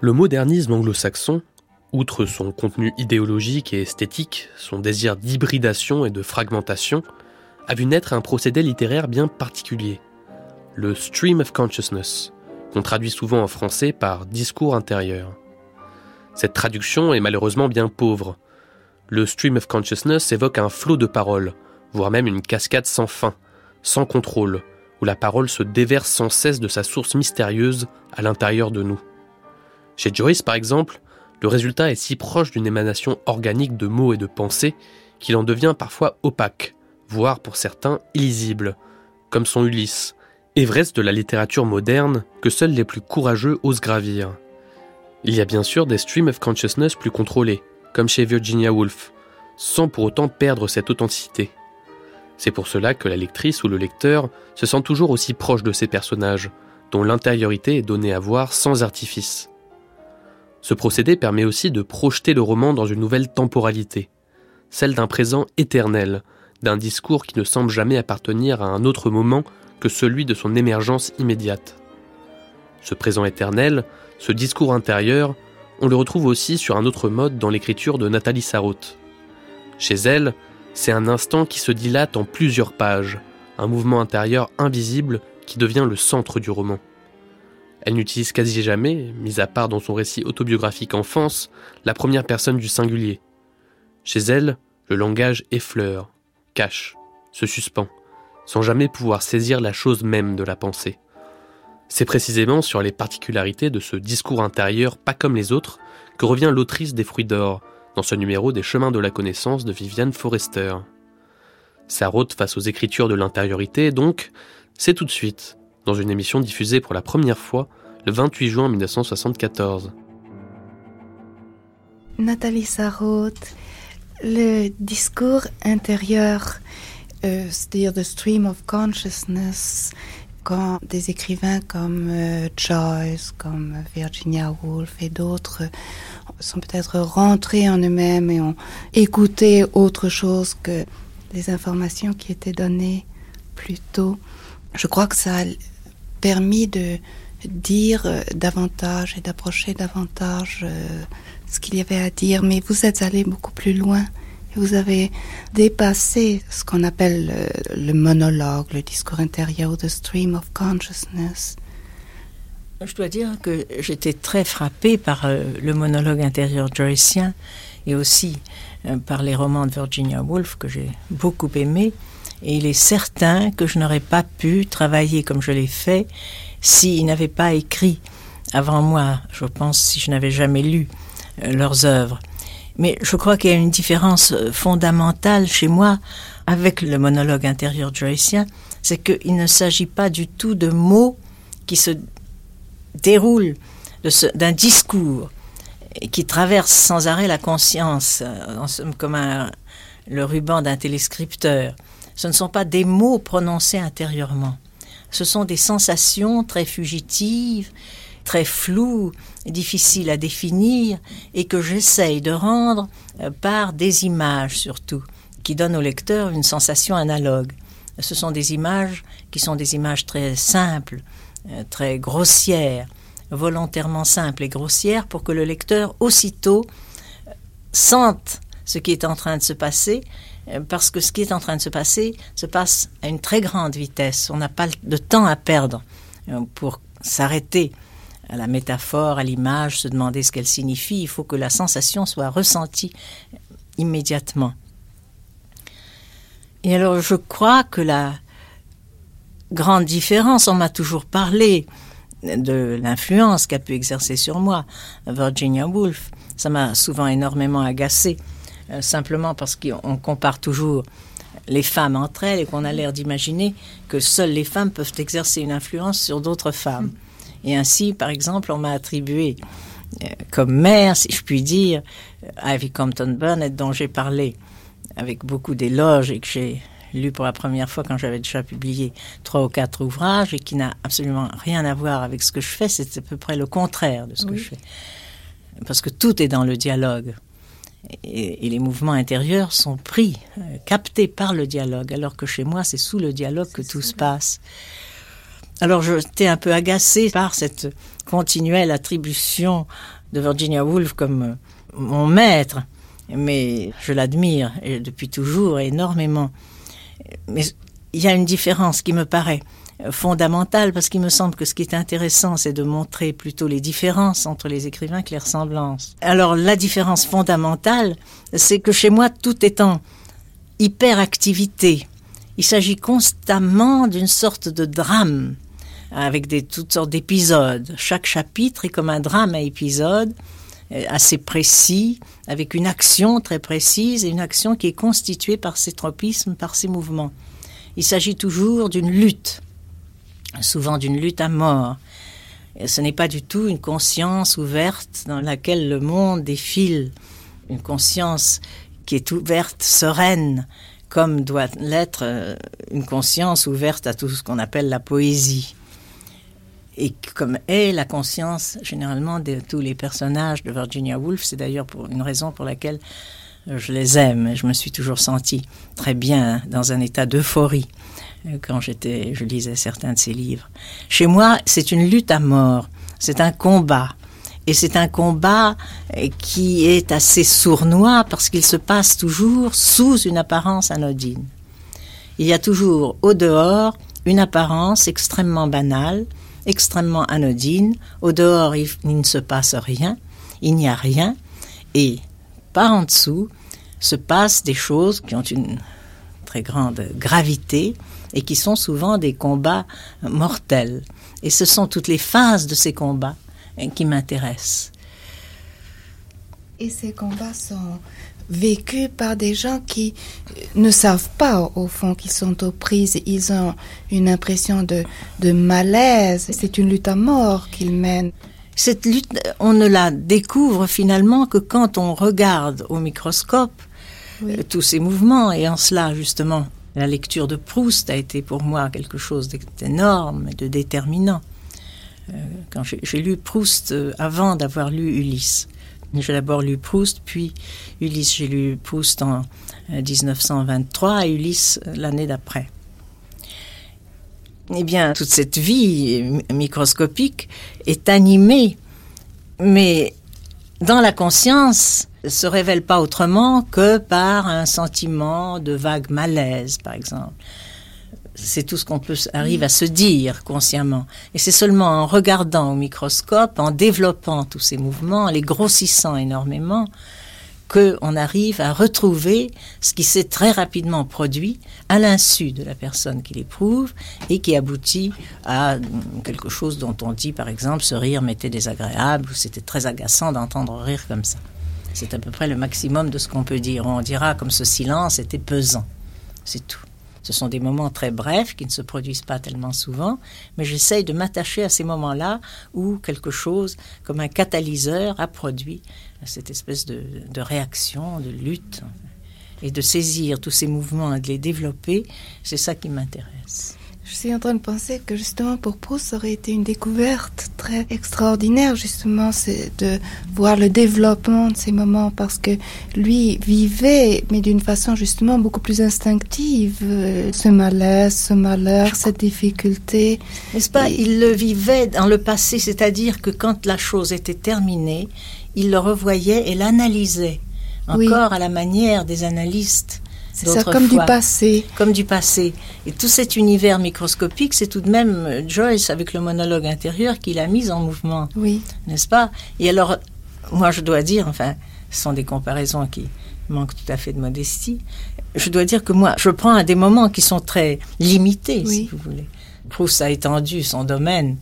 Le modernisme anglo-saxon, outre son contenu idéologique et esthétique, son désir d'hybridation et de fragmentation, a vu naître un procédé littéraire bien particulier, le stream of consciousness, qu'on traduit souvent en français par discours intérieur. Cette traduction est malheureusement bien pauvre. Le stream of consciousness évoque un flot de paroles, voire même une cascade sans fin, sans contrôle, où la parole se déverse sans cesse de sa source mystérieuse à l'intérieur de nous. Chez Joyce, par exemple, le résultat est si proche d'une émanation organique de mots et de pensées qu'il en devient parfois opaque, voire pour certains illisible, comme son Ulysse, Everest de la littérature moderne que seuls les plus courageux osent gravir. Il y a bien sûr des streams of consciousness plus contrôlés, comme chez Virginia Woolf, sans pour autant perdre cette authenticité. C'est pour cela que la lectrice ou le lecteur se sent toujours aussi proche de ces personnages, dont l'intériorité est donnée à voir sans artifice. Ce procédé permet aussi de projeter le roman dans une nouvelle temporalité, celle d'un présent éternel, d'un discours qui ne semble jamais appartenir à un autre moment que celui de son émergence immédiate. Ce présent éternel, ce discours intérieur, on le retrouve aussi sur un autre mode dans l'écriture de Nathalie Sarraute. Chez elle, c'est un instant qui se dilate en plusieurs pages, un mouvement intérieur invisible qui devient le centre du roman. Elle n'utilise quasi jamais, mis à part dans son récit autobiographique Enfance, la première personne du singulier. Chez elle, le langage effleure, cache, se suspend, sans jamais pouvoir saisir la chose même de la pensée. C'est précisément sur les particularités de ce discours intérieur pas comme les autres que revient l'autrice des Fruits d'Or dans ce numéro des Chemins de la connaissance de Viviane Forrester. Sa route face aux écritures de l'intériorité, donc, c'est tout de suite, dans une émission diffusée pour la première fois le 28 juin 1974. Nathalie Sarraute, le discours intérieur, euh, c'est-à-dire stream of consciousness, quand des écrivains comme euh, Joyce, comme Virginia Woolf et d'autres sont peut-être rentrés en eux-mêmes et ont écouté autre chose que les informations qui étaient données plus tôt, je crois que ça a permis de dire euh, davantage et d'approcher davantage euh, ce qu'il y avait à dire, mais vous êtes allé beaucoup plus loin. Vous avez dépassé ce qu'on appelle le, monologue, le discours intérieur, the stream of consciousness. Je dois dire que j'étais très frappée par euh, le monologue intérieur joycien et aussi euh, par les romans de Virginia Woolf que j'ai beaucoup aimés. Et il est certain que je n'aurais pas pu travailler comme je l'ai fait s'ils n'avaient pas écrit avant moi, je pense, si je n'avais jamais lu euh, leurs œuvres. Mais je crois qu'il y a une différence euh, fondamentale chez moi avec le monologue intérieur joycien, c'est qu'il ne s'agit pas du tout de mots qui se déroulent d'un discours qui traverse sans arrêt la conscience, euh, comme le ruban d'un téléscripteur. Ce ne sont pas des mots prononcés intérieurement. Ce sont des sensations très fugitives, très flou, difficile à définir, et que j'essaye de rendre euh, par des images surtout, qui donnent au lecteur une sensation analogue. Ce sont des images qui sont des images très simples, euh, très grossières, volontairement simples et grossières pour que le lecteur aussitôt euh, sente ce qui est en train de se passer, parce que ce qui est en train de se passer se passe à une très grande vitesse. On n'a pas de temps à perdre pour s'arrêter à la métaphore, à l'image, se demander ce qu'elle signifie. Il faut que la sensation soit ressentie immédiatement. Et alors je crois que la grande différence, on m'a toujours parlé de l'influence qu'a pu exercer sur moi Virginia Woolf. Ça m'a souvent énormément agacé, euh, simplement parce qu'on compare toujours les femmes entre elles et qu'on a l'air d'imaginer que seules les femmes peuvent exercer une influence sur d'autres femmes. Et ainsi, par exemple, on m'a attribué euh, comme mère, si je puis dire, Ivy Compton Burnett, dont j'ai parlé avec beaucoup d'éloges et que j'ai lu pour la première fois quand j'avais déjà publié trois ou quatre ouvrages et qui n'a absolument rien à voir avec ce que je fais. C'est à peu près le contraire de ce que je fais. Parce que tout est dans le dialogue. et, les mouvements intérieurs sont pris, euh, captés par le dialogue, alors que chez moi, c'est sous le dialogue que tout se passe. Alors j'étais un peu agacée par cette continuelle attribution de Virginia Woolf comme euh, mon maître, mais je l'admire depuis toujours énormément. Mais il y a une différence qui me paraît fondamentale parce qu'il me semble que ce qui est intéressant, c'est de montrer plutôt les différences entre les écrivains que les ressemblances. Alors la différence fondamentale, c'est que chez moi, tout est en hyperactivité. Il s'agit constamment d'une sorte de drame avec toutes sortes d'épisodes. Chaque chapitre est comme un drame à épisode euh, assez précis, avec une action très précise et une action qui est constituée par ses tropismes, par ses mouvements. Il s'agit toujours d'une lutte souvent d'une lutte à mort. Ce n'est pas du tout une conscience ouverte dans laquelle le monde défile, une conscience qui est ouverte, sereine, comme doit l'être euh, une conscience ouverte à tout ce qu'on appelle la poésie. Et comme est la conscience généralement de tous les personnages de Virginia Woolf, c'est d'ailleurs pour une raison pour laquelle je les aime. Je me suis toujours sentie très bien dans un état d'euphorie quand j'étais, je lisais certains de ses livres. Chez moi, c'est une lutte à mort, c'est un combat. Et c'est un combat euh, qui est assez sournois parce qu'il se passe toujours sous une apparence anodine. Il y a toujours au dehors une apparence extrêmement banale, extrêmement anodine. Au dehors, il, il ne se passe rien, il n'y a rien. Et par en dessous se passent des choses qui ont une très grande gravité et qui sont souvent des combats mortels. Et ce sont toutes les phases de ces combats hein, qui m'intéressent. Et ces combats sont vécus par des gens qui ne savent pas au fond qu'ils sont aux prises. Ils ont une impression de, de malaise. C'est une lutte à mort qu'ils mènent. Cette lutte, on ne la découvre finalement que quand on regarde au microscope euh, tous ces mouvements. Et en cela, justement, la lecture de Proust a été pour moi quelque chose d'énorme et de déterminant. Euh, quand j'ai lu Proust euh, avant d'avoir lu Ulysse. J'ai d'abord lu Proust, puis Ulysse. J'ai lu Proust en 1923 euh, et Ulysse l'année d'après. Eh bien, toute cette vie microscopique est animée, mais dans la conscience, se révèle pas autrement que par un sentiment de vague malaise, par exemple. C'est tout ce qu'on peut arrive à se dire consciemment. Et c'est seulement en regardant au microscope, en développant tous ces mouvements, en les grossissant énormément, qu'on arrive à retrouver ce qui s'est très rapidement produit à l'insu de la personne qui l'éprouve et qui aboutit à quelque chose dont on dit, par exemple, ce rire m'était désagréable ou c'était très agaçant d'entendre rire comme ça. C'est à peu près le maximum de ce qu'on peut dire. On dira comme ce silence était pesant. C'est tout. Ce sont des moments très brefs qui ne se produisent pas tellement souvent, mais j'essaye de m'attacher à ces moments-là où quelque chose, comme un catalyseur, a produit cette espèce de, de réaction, de lutte, et de saisir tous ces mouvements et de les développer. C'est ça qui m'intéresse. Je suis en train de penser que justement pour Proust, ça aurait été une découverte très extraordinaire, justement, c'est de voir le développement de ces moments, parce que lui vivait, mais d'une façon justement beaucoup plus instinctive, euh, ce malaise, ce malheur, cette difficulté. N'est-ce pas? Il le vivait dans le passé, c'est-à-dire que quand la chose était terminée, il le revoyait et l'analysait, encore à la manière des analystes c'est ça, comme du passé. Comme du passé. Et tout cet univers microscopique, c'est tout de même Joyce, avec le monologue intérieur, qui l'a mis en mouvement. Oui. N'est-ce pas? Et alors, moi, je dois dire, enfin, ce sont des comparaisons qui manquent tout à fait de modestie. Je dois dire que moi, je prends à des moments qui sont très limités, si vous voulez. Proust a étendu son domaine.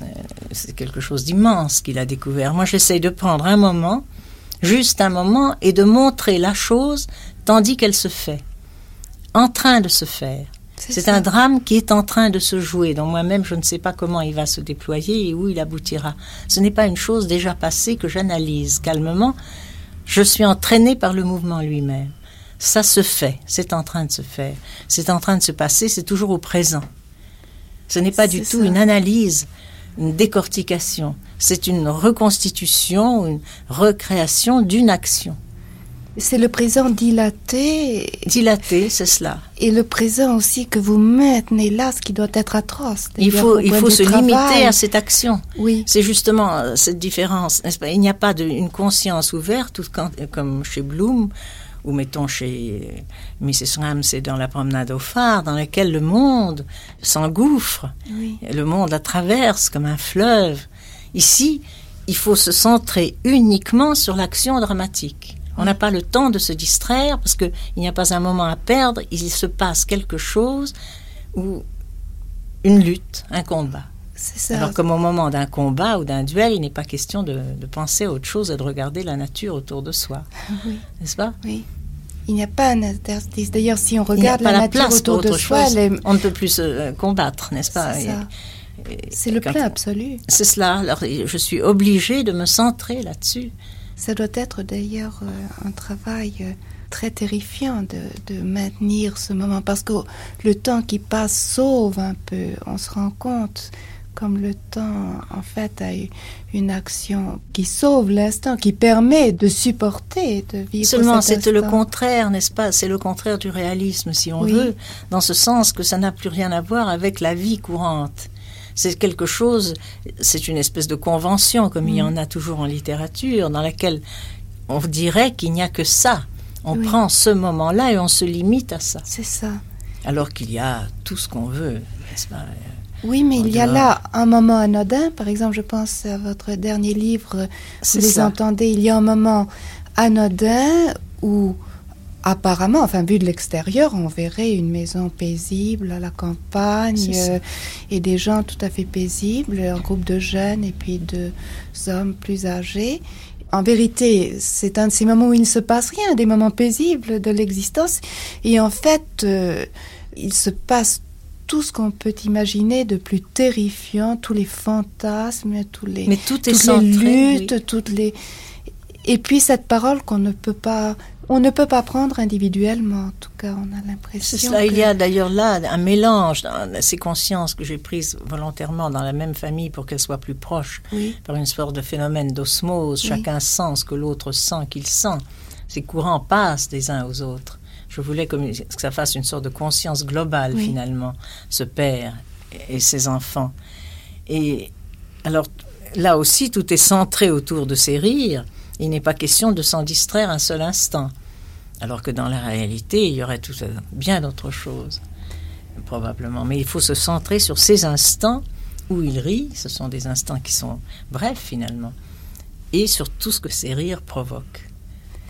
Euh, c'est quelque chose d'immense qu'il a découvert. Moi, j'essaye de prendre un moment, juste un moment, et de montrer la chose tandis qu'elle se fait, en train de se faire. C'est un drame qui est en train de se jouer, dont moi-même je ne sais pas comment il va se déployer et où il aboutira. Ce n'est pas une chose déjà passée que j'analyse calmement. Je suis entraîné par le mouvement lui-même. Ça se fait, c'est en train de se faire, c'est en train de se passer, c'est toujours au présent. Ce n'est pas du tout une analyse, une décortication, c'est une reconstitution, une recréation d'une action. C'est le présent dilaté. Dilaté, c'est cela. Et le présent aussi que vous maintenez là, ce qui doit être atroce. Il faut, il faut se limiter à cette action. Oui. C'est justement euh, cette différence, n'est-ce pas? Il n'y a pas de, une conscience ouverte, comme chez Bloom, ou mettons chez Mrs. Ramsey dans la promenade au phare, dans laquelle le monde s'engouffre, oui. le monde la traverse comme un fleuve. Ici, il faut se centrer uniquement sur l'action dramatique. On n'a pas le temps de se distraire parce qu'il n'y a pas un moment à perdre, il se passe quelque chose ou une lutte, un combat. Ça. Alors comme au moment d'un combat ou d'un duel, il n'est pas question de, de, penser à autre chose et de regarder la nature autour de soi. Oui. N'est-ce pas? Oui. Il n'y a pas un interstice. D'ailleurs, si on regarde la, la, nature autour de soi, on ne peut plus se combattre, n'est-ce pas? C'est le plein absolu. C'est cela. Alors, je suis obligée de me centrer là-dessus. Ça doit être d'ailleurs euh, un travail euh, très terrifiant de, de, maintenir ce moment parce que le temps qui passe sauve un peu. On se rend compte comme le temps en fait a une action qui sauve l'instant, qui permet de supporter, de vivre. Seulement, c'est le contraire, n'est-ce pas? C'est le contraire du réalisme, si on oui. veut, dans ce sens que ça n'a plus rien à voir avec la vie courante. C'est quelque chose, c'est une espèce de convention, comme mmh. il y en a toujours en littérature, dans laquelle on dirait qu'il n'y a que ça. On oui. prend ce moment-là et on se limite à ça. C'est ça. Alors qu'il y a tout ce qu'on veut, n'est-ce pas? Oui, mais il y a là un moment anodin. Par exemple, je pense à votre dernier livre, vous les ça. entendez. Il y a un moment anodin où, apparemment, enfin, vu de l'extérieur, on verrait une maison paisible à la campagne euh, et des gens tout à fait paisibles, un groupe de jeunes et puis de hommes plus âgés. En vérité, c'est un de ces moments où il ne se passe rien, des moments paisibles de l'existence. Et en fait, euh, il se passe tout ce qu'on peut imaginer de plus terrifiant, tous les fantasmes, tous les, Mais tout est toutes centré, les luttes, oui. toutes les et puis cette parole qu'on ne peut pas on ne peut pas prendre individuellement en tout cas on a l'impression C'est cela, que... il y a d'ailleurs là un mélange ces consciences que j'ai prises volontairement dans la même famille pour qu'elles soient plus proches oui. par une sorte de phénomène d'osmose, Oui. chacun sent ce que l'autre sent qu'il sent. Ces courants passent des uns aux autres. Je voulais que ça fasse une sorte de conscience globale Oui. finalement, ce père et ses enfants. Et alors là aussi, tout est centré autour de ces rires. Il n'est pas question de s'en distraire un seul instant. Alors que dans la réalité, il y aurait tout, bien d'autres choses, probablement. Mais il faut se centrer sur ces instants où il rit. Ce sont des instants qui sont brefs finalement. Et sur tout ce que ces rires provoquent.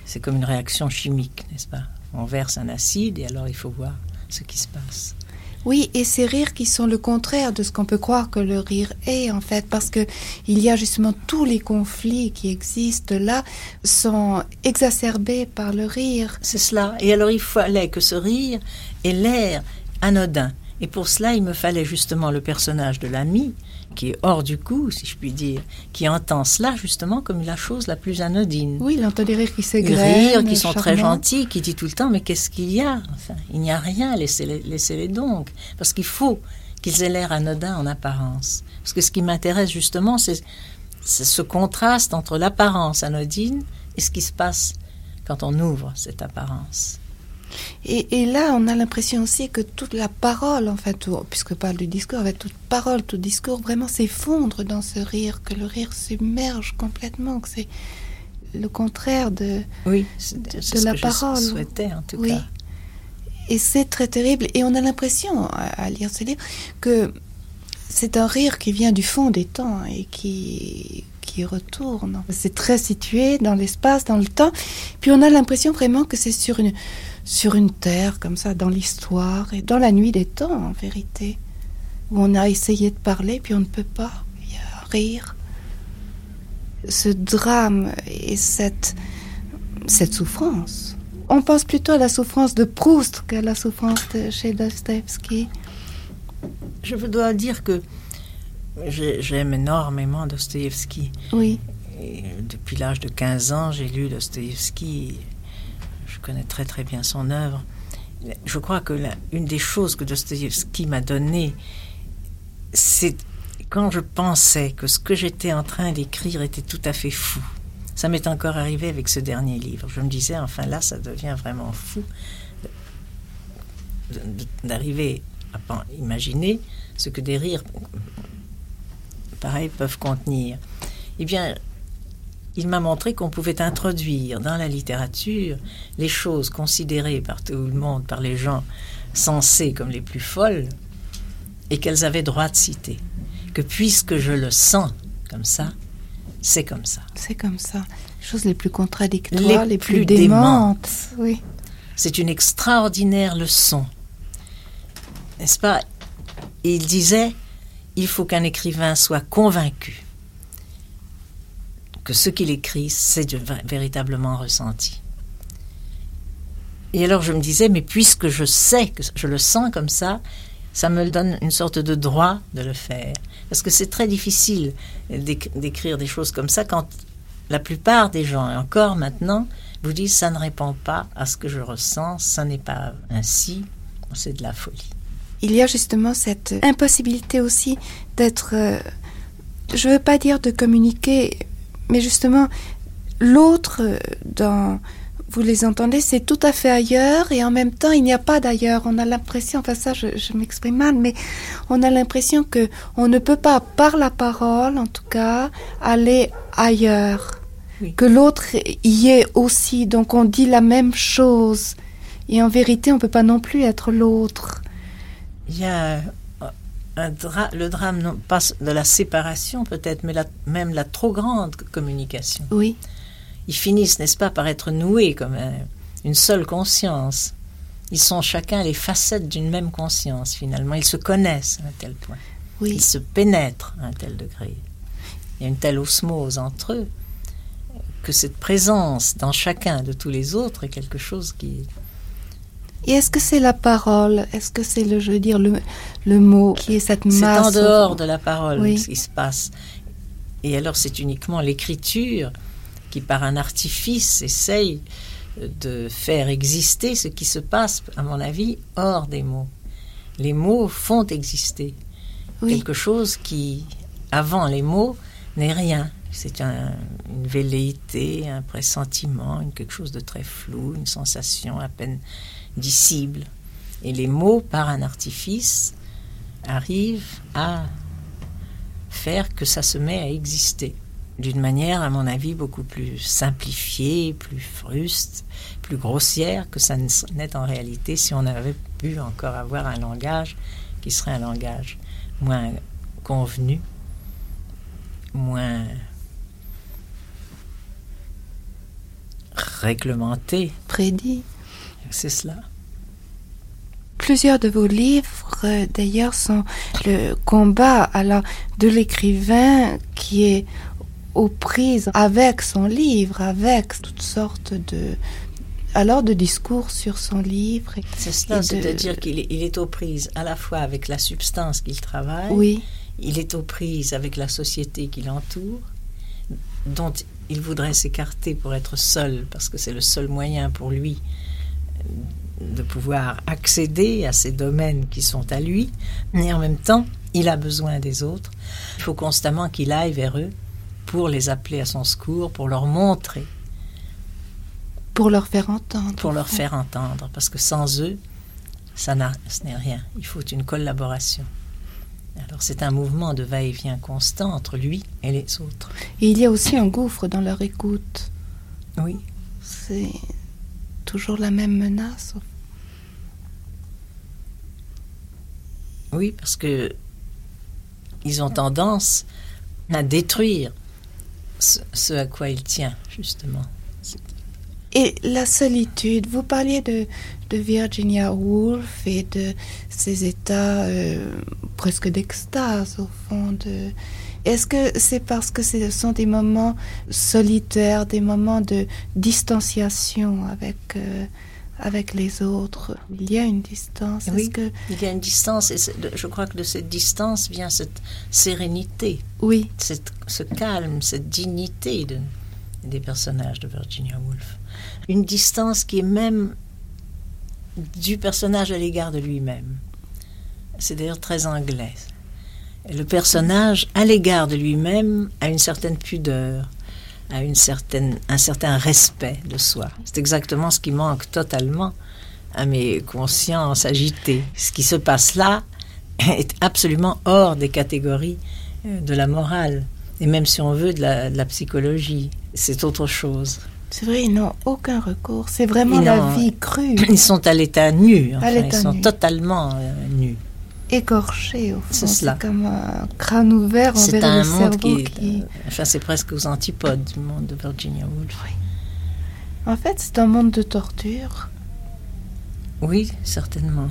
C'est comme une réaction chimique, n'est-ce pas? On verse un acide et alors il faut voir ce qui se passe. Oui, et ces rires qui sont le contraire de ce qu'on peut croire que le rire est, en fait, parce que il y a justement tous les conflits qui existent là sont exacerbés par le rire. C'est cela. Et alors il fallait que ce rire ait l'air anodin. Et pour cela, il me fallait justement le personnage de l'ami, qui est hors du coup, si je puis dire, qui entend cela justement comme la chose la plus anodine. Oui, il entend des rires qui s'égrènent, qui sont très gentils, qui dit tout le temps mais qu'est-ce qu'il y a? Enfin, Il n'y a rien, laissez-les laissez donc. Parce qu'il faut qu'ils aient l'air anodins en apparence. Parce que ce qui m'intéresse justement, c'est ce contraste entre l'apparence anodine et ce qui se passe quand on ouvre cette apparence. Et, et là, on a l'impression aussi que toute la parole, en fait, puisque parle du discours, avec toute parole, tout discours, vraiment s'effondre dans ce rire, que le rire submerge complètement, que c'est le contraire de... Oui, de ce la que parole. je souhaitais en tout Oui. cas. Et c'est très terrible. Et on a l'impression, à, à lire ce livre, que c'est un rire qui vient du fond des temps et qui, qui retourne. C'est très situé dans l'espace, dans le temps. Puis on a l'impression vraiment que c'est sur une, sur une terre, comme ça, dans l'histoire et dans la nuit des temps, en vérité, où on a essayé de parler, puis on ne peut pas. Y rire. Ce drame et cette, cette souffrance. On pense plutôt à la souffrance de Proust qu'à la souffrance de chez Dostoevsky. Je dois dire que j'aime énormément Dostoïevski. Oui, Et depuis l'âge de 15 ans, j'ai lu Dostoïevski. Je connais très très bien son œuvre. Je crois que la- une des choses que Dostoïevski m'a donné, c'est quand je pensais que ce que j'étais en train d'écrire était tout à fait fou. Ça m'est encore arrivé avec ce dernier livre. Je me disais, enfin là, ça devient vraiment fou d'arriver à imaginer ce que des rires pareils peuvent contenir. Eh bien, il m'a montré qu'on pouvait introduire dans la littérature les choses considérées par tout le monde, par les gens sensés comme les plus folles, et qu'elles avaient droit de citer. Que puisque je le sens comme ça, c'est comme ça. C'est comme ça. Les choses les plus contradictoires, les, plus, démentes. Oui. C'est une extraordinaire leçon. N'est-ce pas? Il disait, il faut qu'un écrivain soit convaincu que ce qu'il écrit, c'est véritablement ressenti. Et alors je me disais, mais puisque je sais que je le sens comme ça, ça me donne une sorte de droit de le faire. Parce que c'est très difficile d'écrire des choses comme ça quand la plupart des gens, encore maintenant, vous disent ça ne répond pas à ce que je ressens, ça n'est pas ainsi, c'est de la folie. Il y a justement cette impossibilité aussi d'être, euh, je ne veux pas dire de communiquer, mais justement, l'autre, euh, dans, vous les entendez, c'est tout à fait ailleurs et en même temps, il n'y a pas d'ailleurs. On a l'impression, enfin ça, je, m'exprime mal, mais on a l'impression que on ne peut pas, par la parole en tout cas, aller ailleurs. Que l'autre y est aussi. Donc on dit la même chose. Et en vérité, on ne peut pas non plus être l'autre. Il y a le drame, non pas de la séparation peut-être, mais même la trop grande communication. Oui. Ils finissent, n'est-ce pas, par être noués comme une seule conscience. Ils sont chacun les facettes d'une même conscience, finalement. Ils se connaissent à un tel point. Oui. Ils se pénètrent à un tel degré. Il y a une telle osmose entre eux que cette présence dans chacun de tous les autres est quelque chose qui et est-ce que c'est la parole? Est-ce que c'est le, je veux dire, le, le mot qui est cette masse C'est en dehors de la parole ce qui se passe. Et alors c'est uniquement l'écriture qui, par un artifice, essaye de faire exister ce qui se passe, à mon avis, hors des mots. Les mots font exister quelque chose qui, avant les mots, n'est rien. C'est une velléité, un pressentiment, quelque chose de très flou, une sensation à peine disciple. Et les mots, par un artifice, arrivent à faire que ça se met à exister d'une manière, à mon avis, beaucoup plus simplifiée, plus fruste, plus grossière que ça n'est en réalité si on avait pu encore avoir un langage qui serait un langage moins convenu, moins réglementé. Prédit. C'est cela. Plusieurs de vos livres, d'ailleurs, sont le combat alors, de l'écrivain qui est aux prises avec son livre, avec toutes sortes de, alors de discours sur son livre. C'est cela, c'est-à-dire qu'il est, il est aux prises à la fois avec la substance qu'il travaille, oui. il est aux prises avec la société qui l'entoure, dont il voudrait s'écarter pour être seul, parce que c'est le seul moyen pour lui de pouvoir accéder à ces domaines qui sont à lui, mais en même temps, il a besoin des autres. Il faut constamment qu'il aille vers eux pour les appeler à son secours, pour leur montrer. Pour leur faire entendre. Pour leur faire entendre, parce que sans eux, ça ce n'est rien. Il faut une collaboration. Alors c'est un mouvement de va-et-vient constant entre lui et les autres. Et il y a aussi un gouffre dans leur écoute. Oui. C'est toujours la même menace. Oui, parce que ils ont tendance à détruire ce, à quoi il tient, justement. Et la solitude, vous parliez de, de Virginia Woolf et de ces états euh, presque d'extase, au fond. De... Est-ce que c'est parce que ce sont des moments solitaires, des moments de distanciation avec, euh, avec les autres? Il y a une distance. Oui, que... il y a une distance et je crois que de cette distance vient cette sérénité. Oui. Cette, ce calme, cette dignité de, des personnages de Virginia Woolf. Une distance qui est même du personnage à l'égard de lui-même. C'est d'ailleurs très anglais. Le personnage, à l'égard de lui-même, a une certaine pudeur. à une certaine, un certain respect de soi. C'est exactement ce qui manque totalement à mes consciences agitées. Ce qui se passe là est absolument hors des catégories euh, de la morale, et même si on veut de la, de la psychologie, c'est autre chose. C'est vrai, ils n'ont aucun recours. C'est vraiment la vie crue. Ils sont à l'état nu. Enfin, ils sont nu. totalement euh, nus. Écorchés, au fond. C'est cela. comme un crâne ouvert un le monde qui, qui... Enfin, c'est presque aux antipodes du monde de Virginia Woolf. Oui. En fait, c'est un monde de torture. Oui, certainement.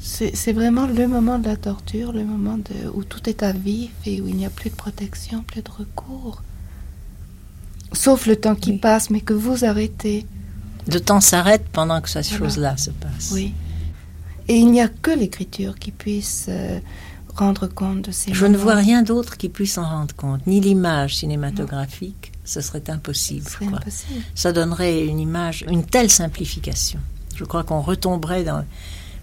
C'est vraiment le moment de la torture, le moment de, où tout est à vif et où il n'y a plus de protection, plus de recours. Sauf le temps qui oui. passe, mais que vous arrêtez. Le temps s'arrête pendant que cette voilà. chose-là se passe. Oui. Et il n'y a que l'écriture qui puisse euh, rendre compte de ces Je moments. ne vois rien d'autre qui puisse en rendre compte, ni l'image cinématographique. Non. Ce serait impossible. Ce serait impossible. Ça donnerait une image, une telle simplification. Je crois qu'on retomberait dans,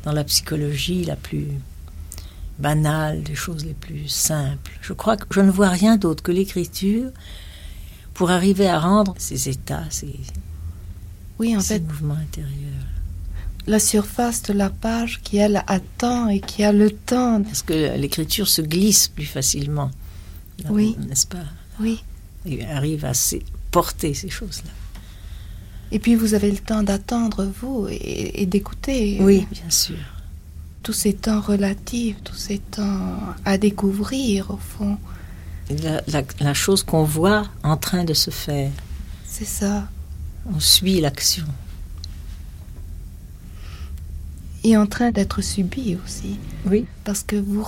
dans la psychologie la plus banale, des choses les plus simples. Je crois que je ne vois rien d'autre que l'écriture pour arriver à rendre ces états, ces, oui, en ces fait, mouvements intérieurs. La surface de la page qui, elle, attend et qui a le temps. Parce que l'écriture se glisse plus facilement. Oui. N'est-ce pas? Oui. Et arrive à porter ces choses-là. Et puis vous avez le temps d'attendre, vous, et, et d'écouter. Oui, bien sûr. Tous ces temps relatifs, tous ces temps à découvrir, au fond. La, la, la chose qu'on voit en train de se faire. C'est ça. On suit l'action. Et en train d'être subi aussi. Oui. Parce que vous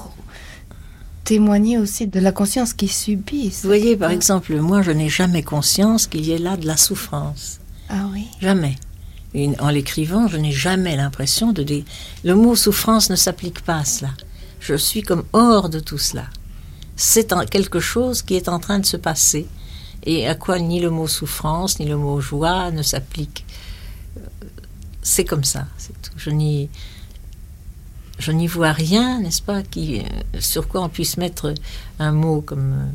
témoignez aussi de la conscience qui subit. Vous voyez, par exemple, moi, je n'ai jamais conscience qu'il y ait là de la souffrance. Ah oui. Jamais. En l'écrivant, je n'ai jamais l'impression de dire. Le mot souffrance ne s'applique pas à cela. Je suis comme hors de tout cela. C'est quelque chose qui est en train de se passer et à quoi ni le mot souffrance ni le mot joie ne s'appliquent. C'est comme ça, c'est tout. Je n'y, je n'y vois rien, n'est-ce pas, qui, sur quoi on puisse mettre un mot comme euh,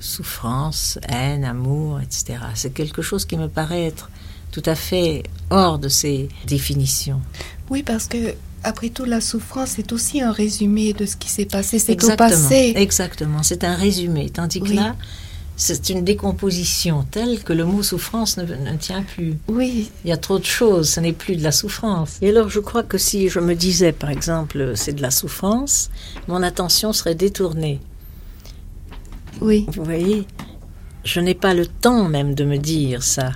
souffrance, haine, amour, etc. C'est quelque chose qui me paraît être tout à fait hors de ces définitions. Oui, parce que après tout, la souffrance est aussi un résumé de ce qui s'est passé. C'est au passé. Exactement, c'est un résumé. Tandis que là, c'est une décomposition telle que le mot souffrance ne, ne, tient plus. Oui. Il y a trop de choses, ce n'est plus de la souffrance. Et alors, je crois que si je me disais, par exemple, c'est de la souffrance, mon attention serait détournée. Oui. Vous voyez Je n'ai pas le temps même de me dire ça.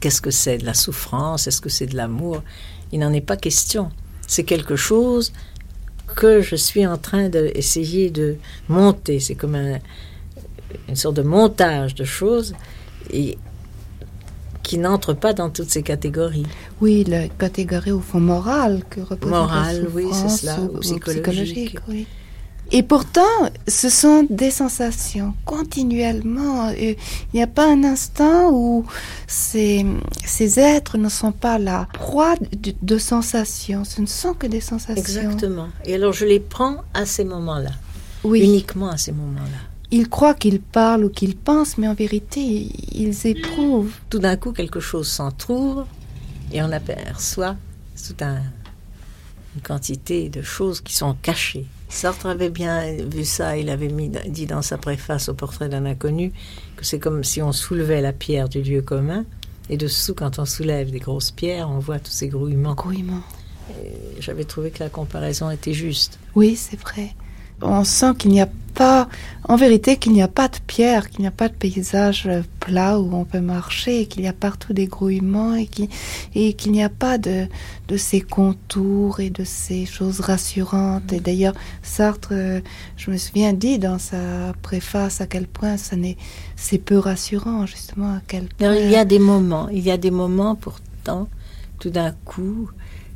Qu'est-ce que c'est de la souffrance? Est-ce que c'est de l'amour? Il n'en est pas question. C'est quelque chose que je suis en train d'essayer de monter. C'est comme un, une sorte de montage de choses et qui n'entre pas dans toutes ces catégories. Oui, la catégorie au fond morale que représente morale, oui, c'est cela, ou, ou psychologique. psychologique oui. Et pourtant, ce sont des sensations continuellement. Il n'y a pas un instant où ces, ces êtres ne sont pas la proie de, de, sensations. Ce ne sont que des sensations. Exactement. Et alors je les prends à ces moments-là. Oui. Uniquement à ces moments-là. Ils croient qu'ils parlent ou qu'ils pensent, mais en vérité, ils éprouvent. Tout d'un coup, quelque chose s'entrouvre et on aperçoit toute un, une quantité de choses qui sont cachées. Sartre avait bien vu ça, il avait mis, dit dans sa préface au portrait d'un inconnu que c'est comme si on soulevait la pierre du lieu commun, et dessous, quand on soulève des grosses pierres, on voit tous ces grouillements. Grouillements. J'avais trouvé que la comparaison était juste. Oui, c'est vrai. On sent qu'il n'y a pas, en vérité, qu'il n'y a pas de pierre, qu'il n'y a pas de paysage plat où on peut marcher, qu'il y a partout des grouillements et qu'il et qu'il n'y a pas de, de ces contours et de ces choses rassurantes. Et d'ailleurs, Sartre, je me souviens, dit dans sa préface à quel point ça n'est, c'est peu rassurant, justement, à quel point. Alors, il y a des moments, il y a des moments pourtant, tout d'un coup,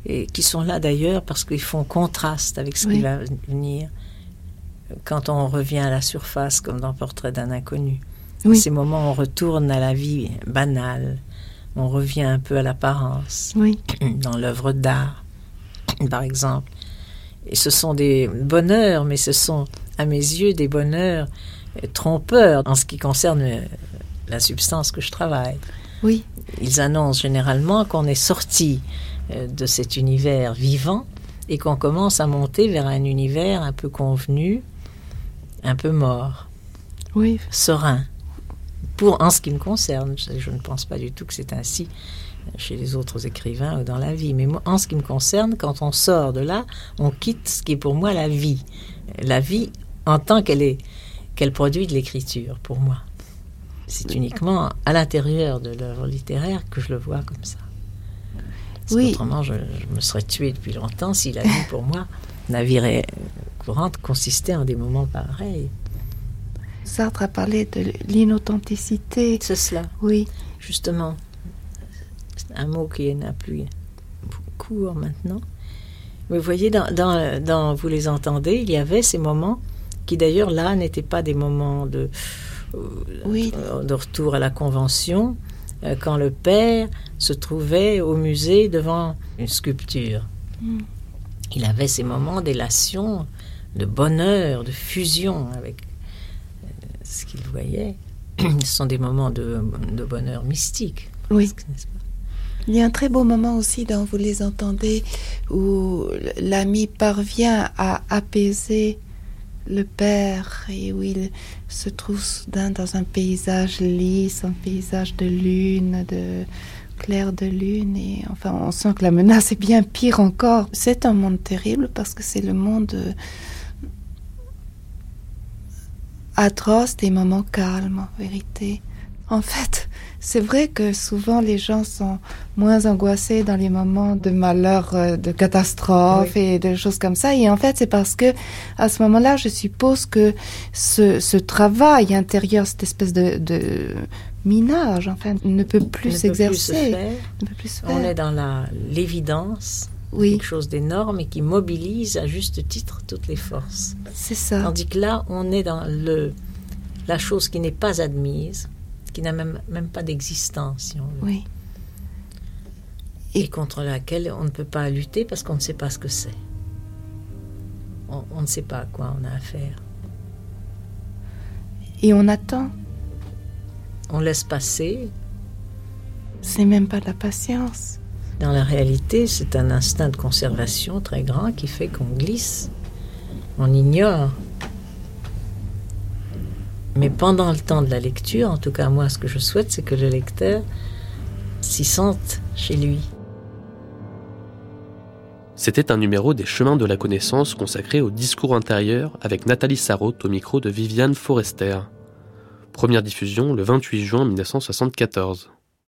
et qui sont là d'ailleurs parce qu'ils font contraste avec ce oui. qui va venir quand on revient à la surface, comme dans Portrait d'un inconnu. Oui. Ces moments, on retourne à la vie banale, on revient un peu à l'apparence. Oui. Dans l'œuvre d'art, par exemple. Et ce sont des bonheurs, mais ce sont, à mes yeux, des bonheurs trompeurs en ce qui concerne euh, la substance que je travaille. Oui. Ils annoncent généralement qu'on est sorti euh, de cet univers vivant et qu'on commence à monter vers un univers un peu convenu, un peu mort. Oui. Serein. Pour, en ce qui me concerne, je, ne pense pas du tout que c'est ainsi chez les autres écrivains ou dans la vie. Mais moi, en ce qui me concerne, quand on sort de là, on quitte ce qui est pour moi la vie. La vie en tant qu'elle est, qu'elle produit de l'écriture, pour moi. C'est uniquement à l'intérieur de l'œuvre littéraire que je le vois comme ça. oui. Autrement, je, me serais tué depuis longtemps si la vie, pour moi, vie courante consistait en des moments pareils. Sartre a parlé de l'inauthenticité. C'est cela. Oui. Justement, c'est un mot qui n'a plus cours maintenant. Mais vous voyez, dans, dans, Vous les entendez, il y avait ces moments qui d'ailleurs là n'étaient pas des moments de, oui. Euh, de retour à la convention, euh, quand le père se trouvait au musée devant une sculpture. Hmm. Il avait ces moments d'élation, de bonheur, de fusion avec euh, ce qu'il voyait. Ce sont des moments de, de bonheur mystique. Oui. Il y a un très beau moment aussi dans Vous les entendez où l'ami parvient à apaiser le père et où il se trouve soudain dans un paysage lisse, un paysage de lune, de clair de lune et enfin on sent que la menace est bien pire encore. C'est un monde terrible parce que c'est le monde euh, atroce des moments calmes en vérité. En fait, c'est vrai que souvent les gens sont moins angoissés dans les moments de malheur, euh, de catastrophe et de choses comme ça. Et en fait, c'est parce que à ce moment-là, je suppose que ce, travail intérieur, cette espèce de, minage, enfin, ne peut plus s'exercer. On est dans l'évidence. Oui. quelque chose d'énorme et qui mobilise à juste titre toutes les forces. C'est ça. Tandis que là, on est dans le, la chose qui n'est pas admise, qui n'a même, même pas d'existence, si on veut. Oui. Et, contre laquelle on ne peut pas lutter parce qu'on ne sait pas ce que c'est. On, on, ne sait pas à quoi on a affaire. Et on attend. On laisse passer. C'est même pas de la patience. Dans la réalité, c'est un instinct de conservation très grand qui fait qu'on glisse. On ignore mais pendant le temps de la lecture, en tout cas moi ce que je souhaite, c'est que le lecteur s'y sente chez lui. C'était un numéro des Chemins de la connaissance consacré au discours intérieur avec Nathalie Sarraute au micro de Viviane Forester. Première diffusion le 28 juin 1974.